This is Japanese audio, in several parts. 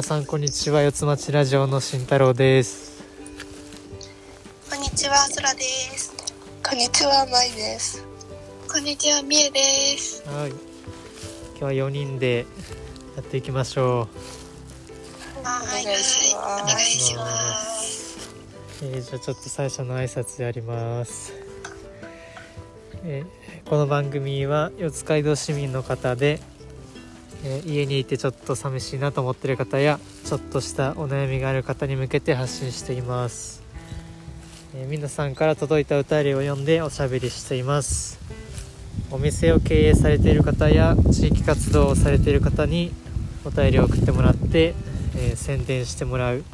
皆さんこんにちは四つ町ラジオの慎太郎ですこんにちは、そらです。こんにちは、まいです。こんにちは、みえです。はい今日は4人でやっていきましょはいお願いしますお願いします。う、えーじゃあちょっと最初の挨拶やります、えーこの番組は四街道市民の方で、え家にいてちょっと寂しいなと思ってる方やちょっとしたお悩みがある方に向けて発信しています、えー皆さんから届いた歌りを読んでおしゃべりしています。お店を経営されている方や地域活動をされている方にお便りを送ってもらって、えー宣伝してもらう。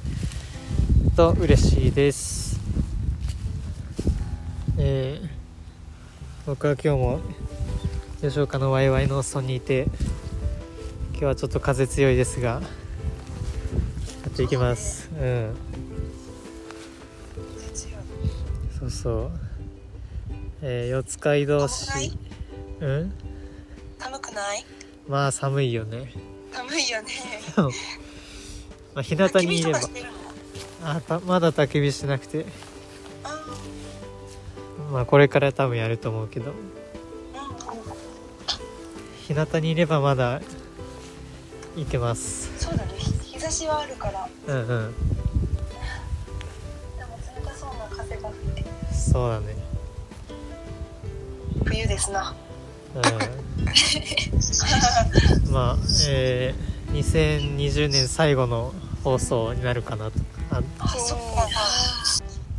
と嬉しいです、えー僕は今日も吉岡のワイワイの村にいて今日はちょっと風強いですがやっていきます。うん。そうそう。えー四街道市うん？寒くない？まあ寒いよね。寒いよね。まあ日向にいれば。あたまだ焚き火してなくて。あまあこれから多分やると思うけど。うん。日向にいればまだいけますそうだね。日日差しはあるから。うんうんでも冷たそうな風が吹いて。そうだね冬ですな。うんまあえー、2020年最後の放送になるかなとああ、そっか。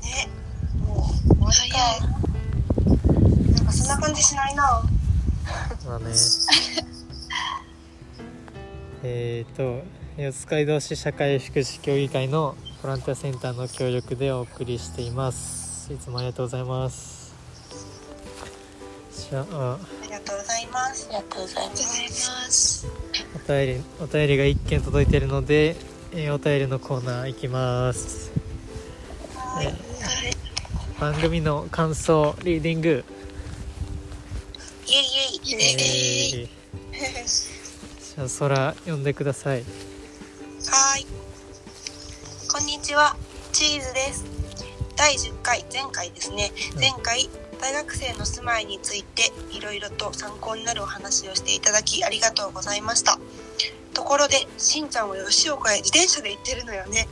ね。もう終わりか。なんかそんな感じしないな。まあねえっと四街道市社会福祉協議会のボランティアセンターの協力でお送りしていますいつもありがとうございますじゃあありがとうございます。ありがとうございます。お便りお便りが1件届いてるので、えーお便りのコーナー行きます、はい。はい。番組の感想リーディング、イエイイエイ。えー じゃあ空読んでくださいはい。こんにちは。チーズです。第10回、前回ですね。うん前回、大学生の住まいについていろいろと参考になるお話をしていただきありがとうございました。ところで、しんちゃんは吉岡へ自転車で行ってるのよね。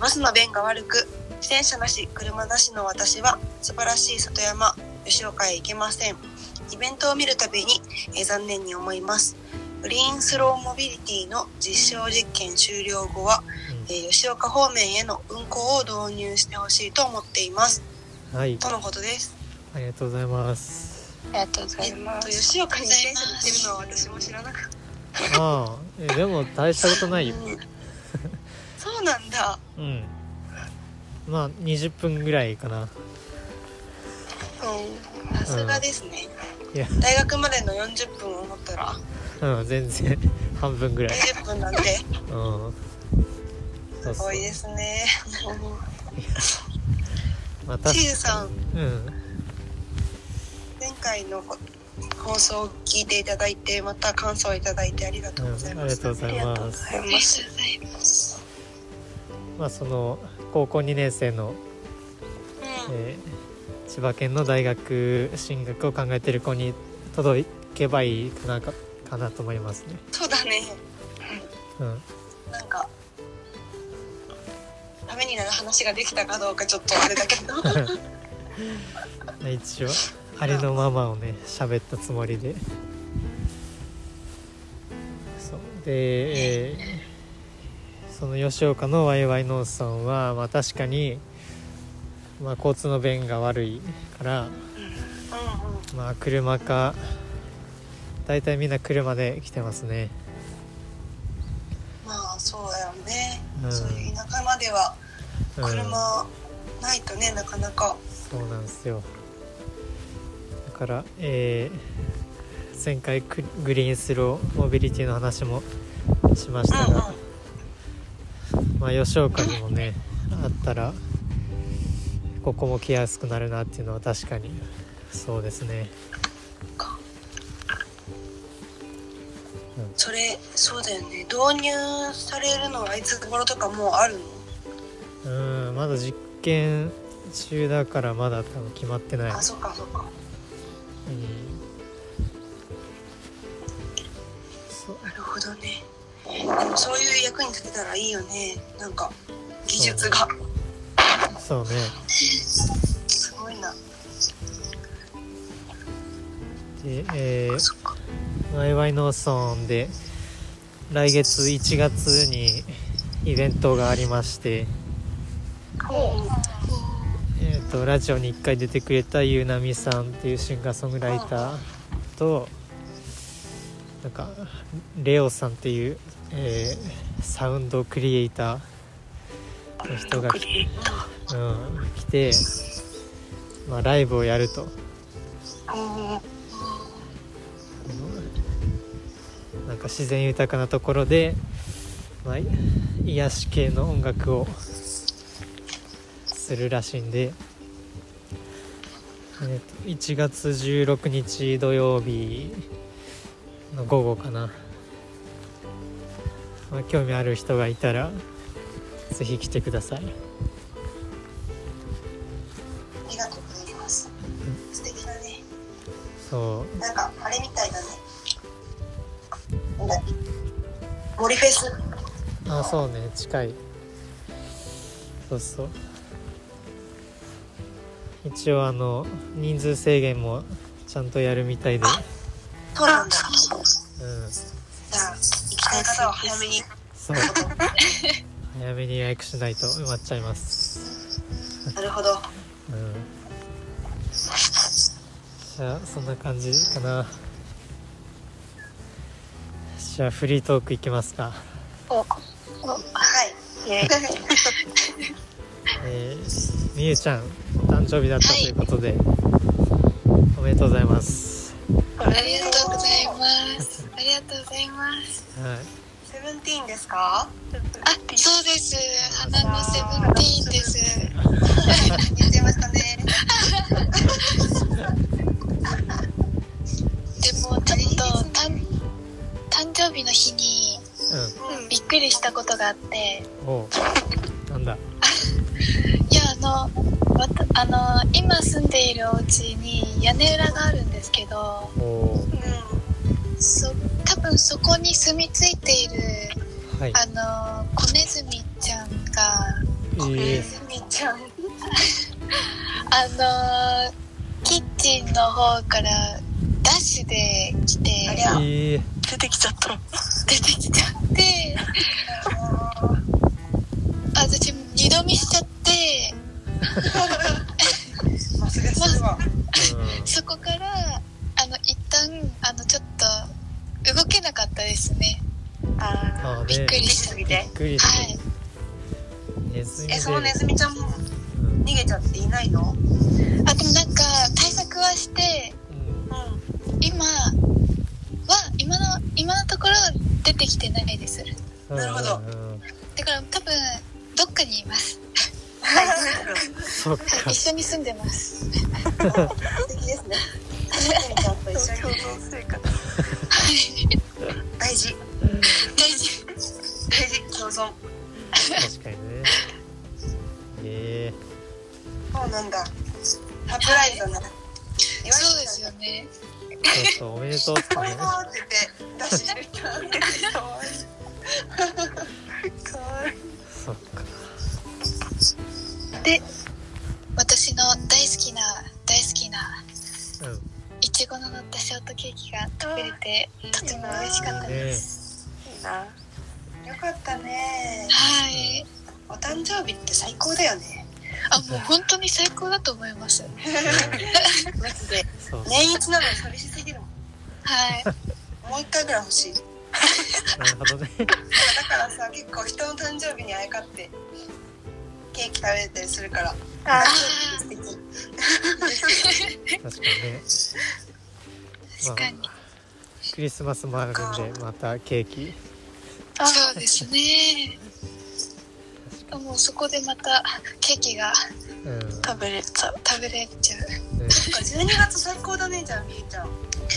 バスの便が悪く、自転車なし、車なしの私は素晴らしい里山、吉岡へ行けません。イベントを見るたびに、えー残念に思います。グリーンスローモビリティの実証実験終了後は、うんえー吉岡方面への運行を導入してほしいと思っています。うんはいとのことです。ありがとうございますありがとうござえっと、吉岡に自転車で行ってるのは私も知らなかっああえでも大したことないよた。うんそうなんだ。うんまあ20分ぐらいかなうん。さすがですね。大学までの40分を思ったら、うん全然 半分ぐらい20分なんて、うんすごいですね。まあ確チーズさん、うん前回の放送を聞いていただいて、また感想をいただいてありがとうございます。りがとうございますありがとうございいまます。す。ございます。まあその高校2年生の、うん。えー千葉県の大学進学を考えてる子に届けばいいかなかかなと思いますねそうだね。うんなんか、ためになる話ができたかどうかちょっとあれだけど。一応ありのままをね喋ったつもりでそうで、えーその吉岡のワイワイノースさんは、まあ、確かに、まあ、交通の便が悪いから。まあ、車か大体みんな車で来てますねまあそうだよね。うんそういう田舎まではうん車ないとね、なかなか。そうなんですよだから、えー前回クグリーンスローモビリティの話もしましたが、うんうん。まあ、吉岡にもねあったらここも来やすくなるなっていうのは確かにそうですね、それそうだよね。導入されるのはいつ頃とかもうあるの？うんまだ実験中だからまだ多分決まってない。あそっかそっか。うん。そう。なるほどね。でもそういう役に立てたらいいよね。なんか技術が。そうね。すごいな。でえーそっかワイワイ農村で来月1月にイベントがありまして、えー、とラジオに1回出てくれたゆうなみさんっていうシンガーソングライターとなんかレオさんっていう、えーサウンドクリエイターの人がうん、来て、まあ、ライブをやると。か自然豊かなところで、まあ、癒し系の音楽をするらしいんで、えーと1月16日土曜日の午後かな、まあ、興味ある人がいたらぜひ来てください。ありがとうございます。素敵だね。そなんかあれみたい森フェス。うあそうね近い。そうそう。一応あの人数制限もちゃんとやるみたいで、そうなんだ。うん、じゃあ行きたい方は早めに。そう。早めに予約しないと埋まっちゃいます。なるほど。うん。じゃあそんな感じかなじゃあフリートークいきますかはいイ えー、みゆちゃんお誕生日だったということで、おめでとうございますありがとうございます。ありがとうございます。はいセブンティーンですか？あ、そうです。花のセブンティーンです。くりしたことがあって、うんおう。なんだ？いやあのわたあの今住んでいるお家に屋根裏があるんですけど、う。そ多分そこに住み着いているはい。あの子ネズミちゃんがえ。んー、すみちゃん。あのキッチンの方からダッシュで来てえ。ー、出てきちゃった出てきちゃって。私二度見しちゃって。まあ そこからあの一旦あのちょっと動けなかったですね。ああーねびっくりしたくりでびっくりはい。ネズミでえそのネズミ大事共存確かにね。えそうなんだ。サプライズだな。そうですよね。ー、そうそうおめでとうってね。これだって言って出してきたかわいい。かわいいそっか。で私の大好きな大好きなうん。いちごの乗ったショートケーキが食べれてとても嬉しかったです。いいなよかったね。はい。お誕生日って最高だよね。あもう本当に最高だと思います。マジで。年一なのに寂しすぎるもん。はい。もう一回ぐらい欲しい。なるほどね。だからさ結構人の誕生日にあやかってケーキ食べれたりするから。あ素敵。確かにね。確かに。クリスマスもあるんでまたケーキそうですね。もうそこでまたケーキがうん。ね食べれた食べれちゃう。12月最高だねじゃあみゆちゃん。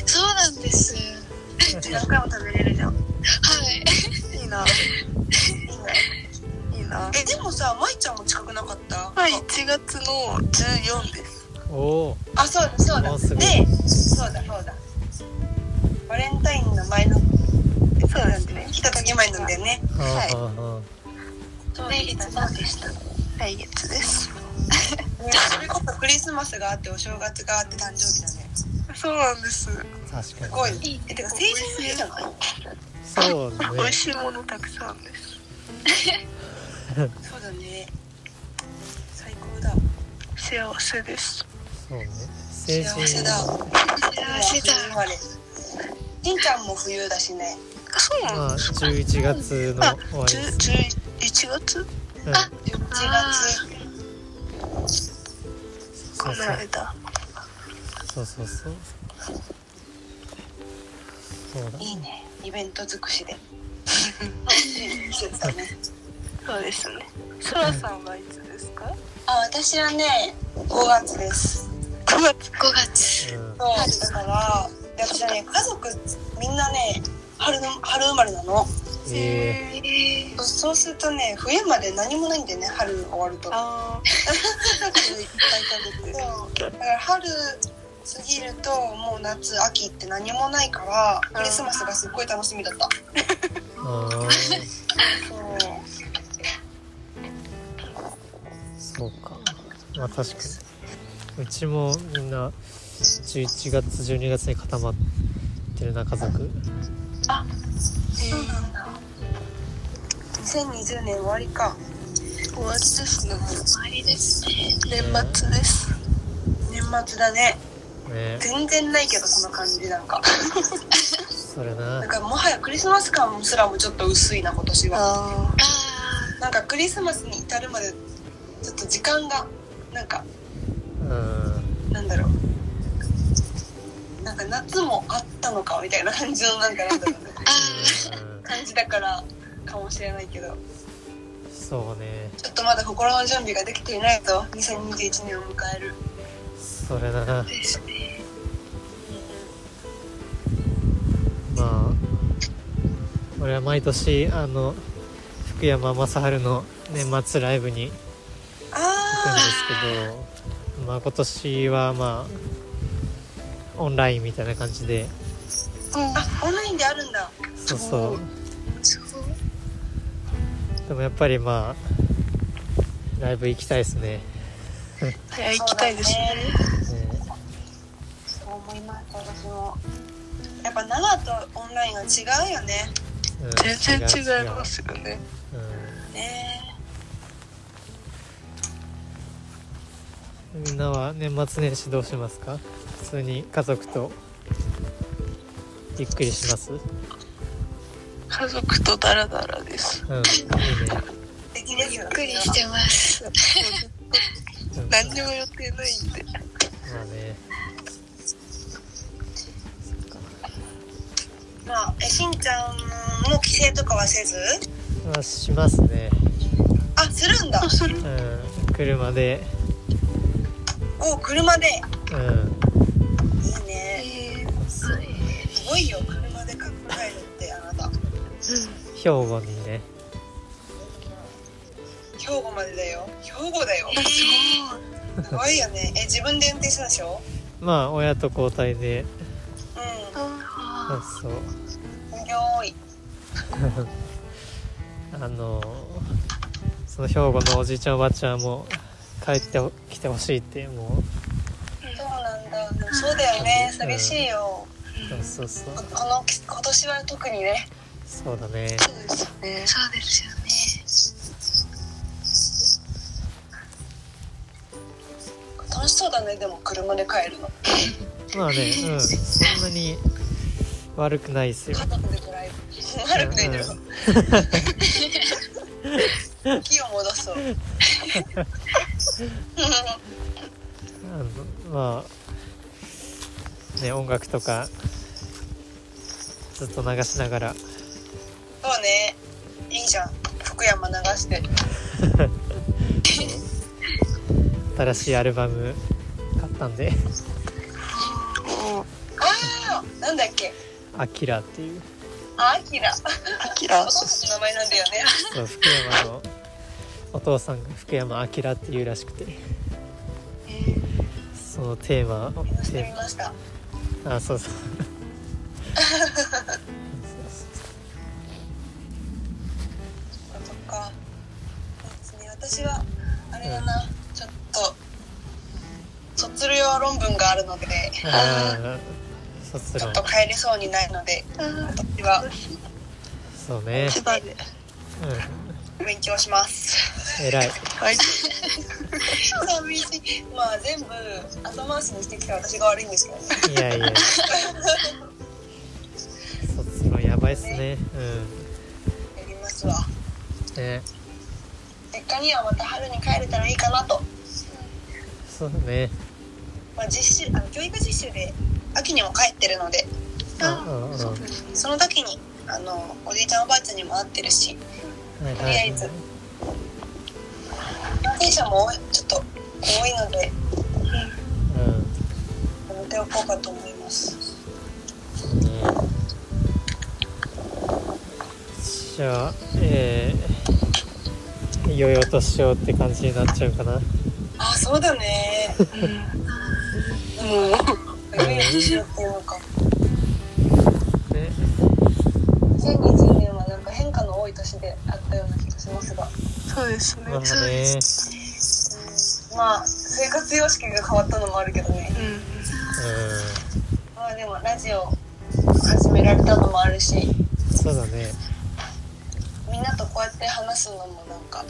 そうなんです。何回も食べれるじゃん。はい。いいな。いいねいいな。えでもさまいちゃんも近くなかった？はい、1月の14です。おおあそうだそうだ。でねー。ははい来月だでした来月です。それこそクリスマスがあってお正月があって誕生日だねそうなんです。あ確すごいかにね。いいえてか成人の日じゃないそうだね美味。しいものたくさんです。そうだね最高だ幸せです。そうね。幸せだ幸せだ生まれしんちゃんも冬だしねあ、そうまあなんですか。11月のあ終わりです。11月うん。11月？このそうそう間。そうそうそう。そうだ。いいねイベント尽くしでそうですね。そらさんはいつですか？あ私はね5月です ?9 月。5月うん。そうだからで私はね家族みんなね春の春生まれなのええーそうするとね冬まで何もないんだよね春終わるとあー。いっぱい食べて。そうだから春過ぎるともう夏秋って何もないからクリスマスがすっごい楽しみだったー、ああ、そうそうか。まあ確かに。うちもみんな11月、12月に固まってるな、家族。2020年終わりか。終わりですね。終わりですね。年末です。年末だね。ね。全然ないけどその感じなんか。それな。なん。かもはやクリスマス感すらもちょっと薄いな今年は。なんかクリスマスに至るまでちょっと時間がなんかうん。なんだろう。なんか夏もあったのかみたいな感じのなんかなんだろうね。うん。感じだからかもしれないけど。そうね。ちょっとまだ心の準備ができていないと2021年を迎える。それな。あですね。まあ、俺は毎年、あの、福山雅治の年末ライブに行くんあですけど、まあ今年はまあ、オンラインみたいな感じで、ああオンラインであるんだ。そうそう。でもやっぱりまあ、ライブ行きたいですね。い、行きたいですね。ねそう思います私もやっぱ生とオンラインは違うよねうん全然違いますよね。うんねみんなは年末年始どうしますか？普通に家族とゆっくりします？うん家族とダラダラです。いいね。ゆっくりしてます。うん。何にも予定ないんで。まあね。まあえしんちゃんも帰省とかはせず？まあしますね。あするんだ。うん車で。お車で。うん。いいね。すごいよ車で考える兵庫にね。兵庫までだよ。兵庫だよ。えすごい。よね。え自分で運転したでしょ？まあ親と交代で。うん。そうそう。すごい。あのその兵庫のおじいちゃんおばあちゃんも帰ってきてほしいってもう。そうなんだ。でもそうだよね。寂しいよ。そうそうそう。ここの今年は特にねそうだね。そうですね。そうですよね。楽しそうだね。でも車で帰るの。まあねうん。そんなに悪くないですよ。家族でドライブ。悪くないだろ気を戻そう。あ のまあね音楽とかずっと流しながらじゃん。福山流して。新しいアルバム買ったんで。ああなんだっけ？アキラっていう。あ、アキラ。アキラ。お父さんの名前なんだよね。そう福山のお父さんが福山アキラっていうらしくて。そのテーマを。見ましたテ見ました。ーマあそうそう私はあれだな。ちょっと卒業論文があるので、ちょっと帰れそうにないので、私はそうね千葉でう勉強します。ん偉いはい寂しい。まあ全部後回しにしてきた私が悪いんですけどね。いやいや 卒論やばいっすねやりますわ。うんね実家にはまた春に帰れたらいいかなと。そうね。まあ実習あの教育実習で秋にも帰ってるので、うんその時にあのおじいちゃんおばあちゃんにも会ってるし、はいとりあえず。経験者もちょっと多いのでうん。やめておこうかと思います。ね。じゃあえー、良いお年をって感じになっちゃうかな。あそうだね。もう良いお年をっていうのか。ね2020年はなん。か変化の多い年であったような気がしますが、そうですねまあねうん、まあ生活様式が変わったのもあるけどね。うん。うまあでもラジオ始められたのもあるし、ん。そうだねこうやって話すのもなんか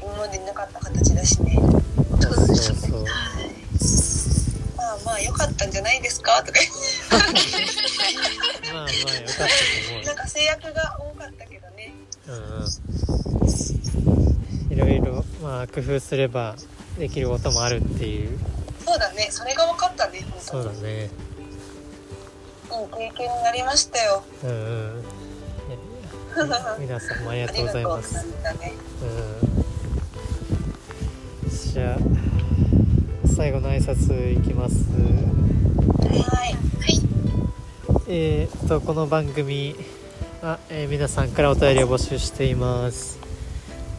今までなかった形だしね。そうそうそうまあまあ良かったんじゃないですか？とかまあまあよかったと思うなんか制約が多かったけどね。うんいろいろまあ工夫すればできることもあるっていうそうだね。それが分かったね。そうだねいい経験になりましたよ。うんうん 皆さんもありがとうございますうなんだね。うんじゃあ最後の挨拶いきますはい。えー、とこの番組は、えー皆さんからお便りを募集しています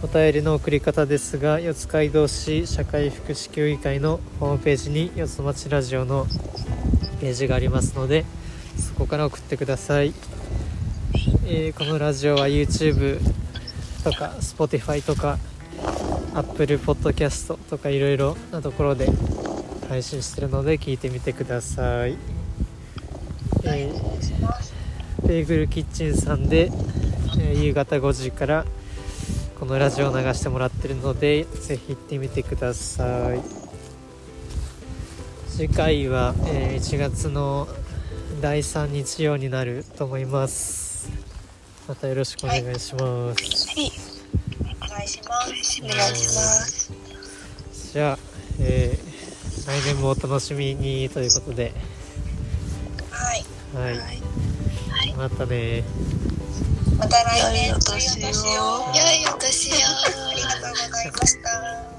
お便りの送り方ですが四街道市社会福祉協議会のホームページに四つ町ラジオのページがありますのでそこから送ってください、えーこのラジオは YouTube とか Spotify とか Apple Podcast とかいろいろなところで配信してるので聞いてみてください、えーベーグルキッチンさんで、えー夕方5時からこのラジオを流してもらってるのでぜひ行ってみてください。次回は、えー1月の第3日曜になると思います。またよろしくお願いします、お願いします。お願いします。じゃあ、えー来年もお楽しみにということで。はい。はい、はい。またね。また来年。良いお年を良いお年を。良いお年を。ありがとうございました。